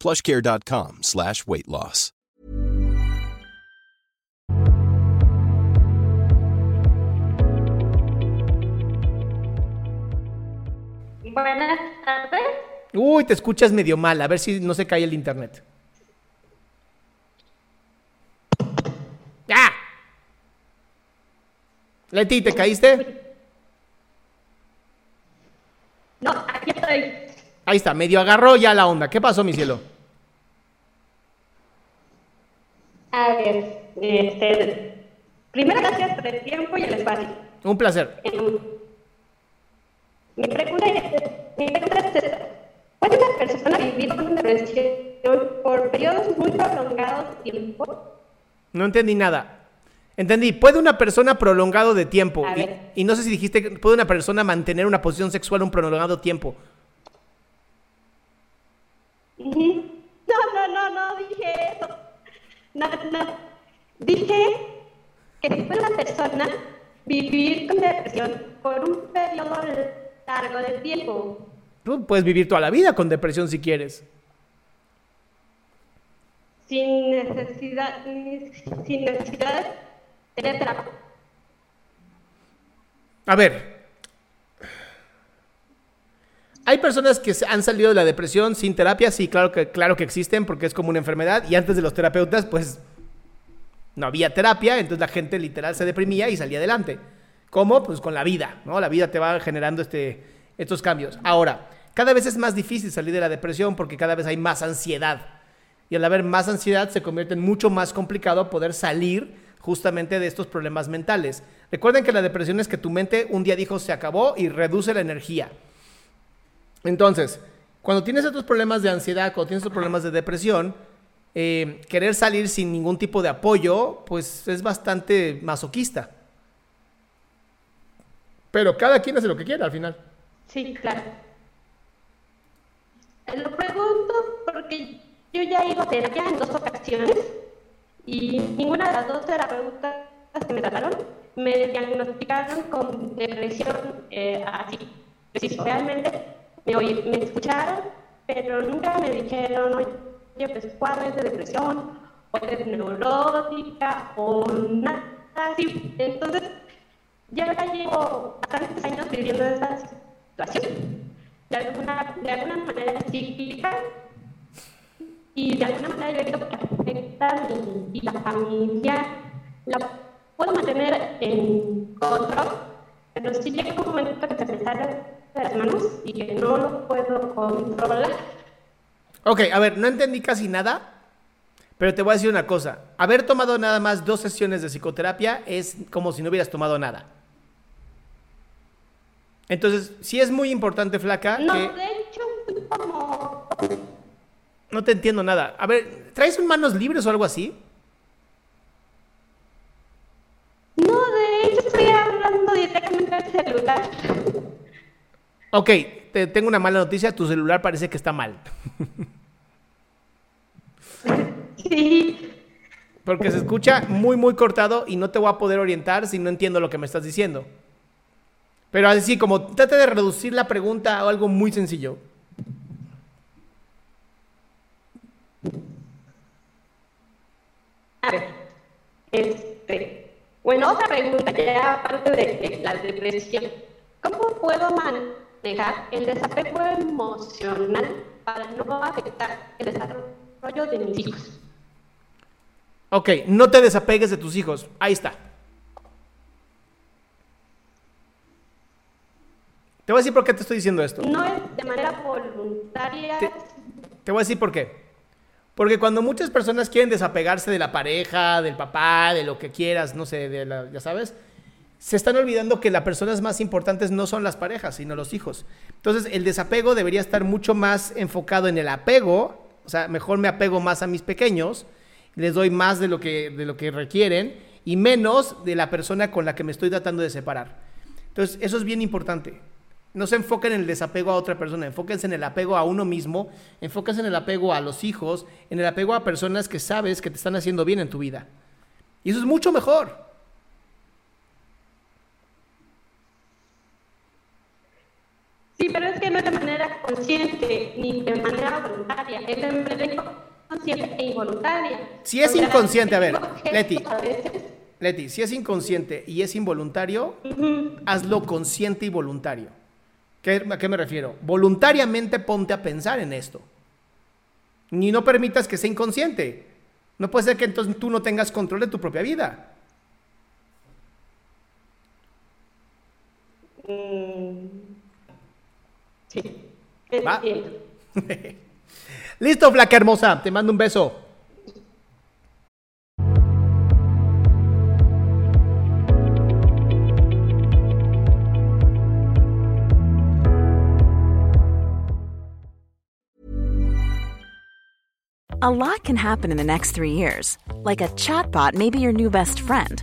plushcare.com slash weight loss. Buenas tardes. Uy, te escuchas medio mal. A ver si no se cae el internet. ¡Ya! Leti, ¿te caíste? No, aquí estoy. Ahí está, medio agarró ya la onda. ¿Qué pasó, mi cielo? A ver, este, primero gracias por el tiempo y el espacio. Un placer. Mi pregunta es, mi pregunta es esta. ¿Puede una persona vivir con depresión por periodos muy prolongados de tiempo? No entendí nada. Entendí, puede una persona prolongado de tiempo. Y, no sé si dijiste, que puede una persona mantener una posición sexual un prolongado tiempo. No, no, no, no dije eso. No, no. Dije que si puede una persona vivir con depresión por un periodo largo de tiempo. Tú puedes vivir toda la vida con depresión si quieres. sin necesidad, sin necesidad de terapia. A ver. Hay personas que han salido de la depresión sin terapia, sí, claro que, claro que existen, porque es como una enfermedad. Y antes de los terapeutas, pues no había terapia, entonces la gente literal se deprimía y salía adelante. ¿Cómo? Pues con la vida, ¿no? La vida te va generando este, estos cambios. Ahora, cada vez es más difícil salir de la depresión porque cada vez hay más ansiedad. Y al haber más ansiedad se convierte en mucho más complicado poder salir justamente de estos problemas mentales. Recuerden que la depresión es que tu mente un día dijo se acabó y reduce la energía. Entonces, cuando tienes estos problemas de ansiedad, cuando tienes estos problemas de depresión, eh, querer salir sin ningún tipo de apoyo, pues es bastante masoquista. Pero cada quien hace lo que quiera al final. Sí, claro. Lo pregunto porque yo ya he ido a terapia en dos ocasiones y ninguna de las dos terapeutas que me trataron me diagnosticaron con depresión eh, así. Realmente me, oí- me escucharon, pero nunca me dijeron, oye, pues cuál es de depresión, o es neurótica, o nada así. Entonces, ya llevo bastantes años viviendo esta situación. De alguna, de alguna manera cíclica y de alguna manera yo creo que afecta mi vida familiar. La puedo mantener en control, pero sí llega un momento que se me las manos y que no lo puedo controlar. Ok, a ver, no entendí casi nada, pero te voy a decir una cosa. Haber tomado nada más dos sesiones de psicoterapia es como si no hubieras tomado nada. Entonces, sí es muy importante, flaca, No, que... de hecho, fui como... No te entiendo nada. A ver, ¿traes manos libres o algo así? No, de hecho estoy hablando directamente al celular. Ok, te tengo una mala noticia, tu celular parece que está mal. Sí, Porque se escucha muy, muy cortado y no te voy a poder orientar si no entiendo lo que me estás diciendo. Pero así como trata de reducir la pregunta a algo muy sencillo. A ver, este, bueno, otra pregunta, ya aparte de la depresión. ¿Cómo puedo manejar el desapego emocional para no afectar el desarrollo de mis hijos? Ok, no te desapegues de tus hijos. Ahí está. Te voy a decir por qué te estoy diciendo esto. No es de manera voluntaria. Te, te voy a decir por qué. Porque cuando muchas personas quieren desapegarse de la pareja, del papá, de lo que quieras, no sé, de la, ya sabes, se están olvidando que las personas más importantes no son las parejas, sino los hijos. Entonces, el desapego debería estar mucho más enfocado en el apego, o sea, mejor me apego más a mis pequeños, les doy más de lo que, de lo que requieren y menos de la persona con la que me estoy tratando de separar. Entonces, eso es bien importante. No se enfoquen en el desapego a otra persona, enfóquense en el apego a uno mismo, enfóquense en el apego a los hijos, en el apego a personas que sabes que te están haciendo bien en tu vida. Y eso es mucho mejor. Sí, pero es que no es de manera consciente ni de manera voluntaria, es de manera inconsciente e involuntaria. Si es inconsciente, a ver, Leti, Leti, si es inconsciente y es involuntario, hazlo consciente y voluntario. ¿A qué me refiero? Voluntariamente ponte a pensar en esto. Ni no permitas que sea inconsciente. No puede ser que entonces tú no tengas control de tu propia vida. Mm. Sí. ¿Va? Listo, flaca hermosa. Te mando un beso. A lot can happen in the next three years. Like a chatbot may be your new best friend.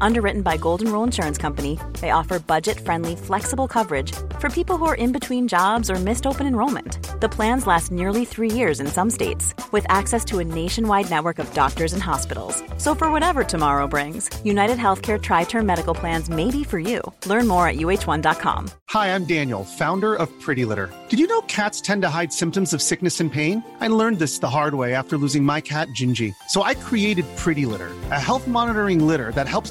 Underwritten by Golden Rule Insurance Company, they offer budget friendly, flexible coverage for people who are in between jobs or missed open enrollment. The plans last nearly three years in some states, with access to a nationwide network of doctors and hospitals. So, for whatever tomorrow brings, United Healthcare Tri Term Medical Plans may be for you. Learn more at uh1.com. Hi, I'm Daniel, founder of Pretty Litter. Did you know cats tend to hide symptoms of sickness and pain? I learned this the hard way after losing my cat, Gingy. So, I created Pretty Litter, a health monitoring litter that helps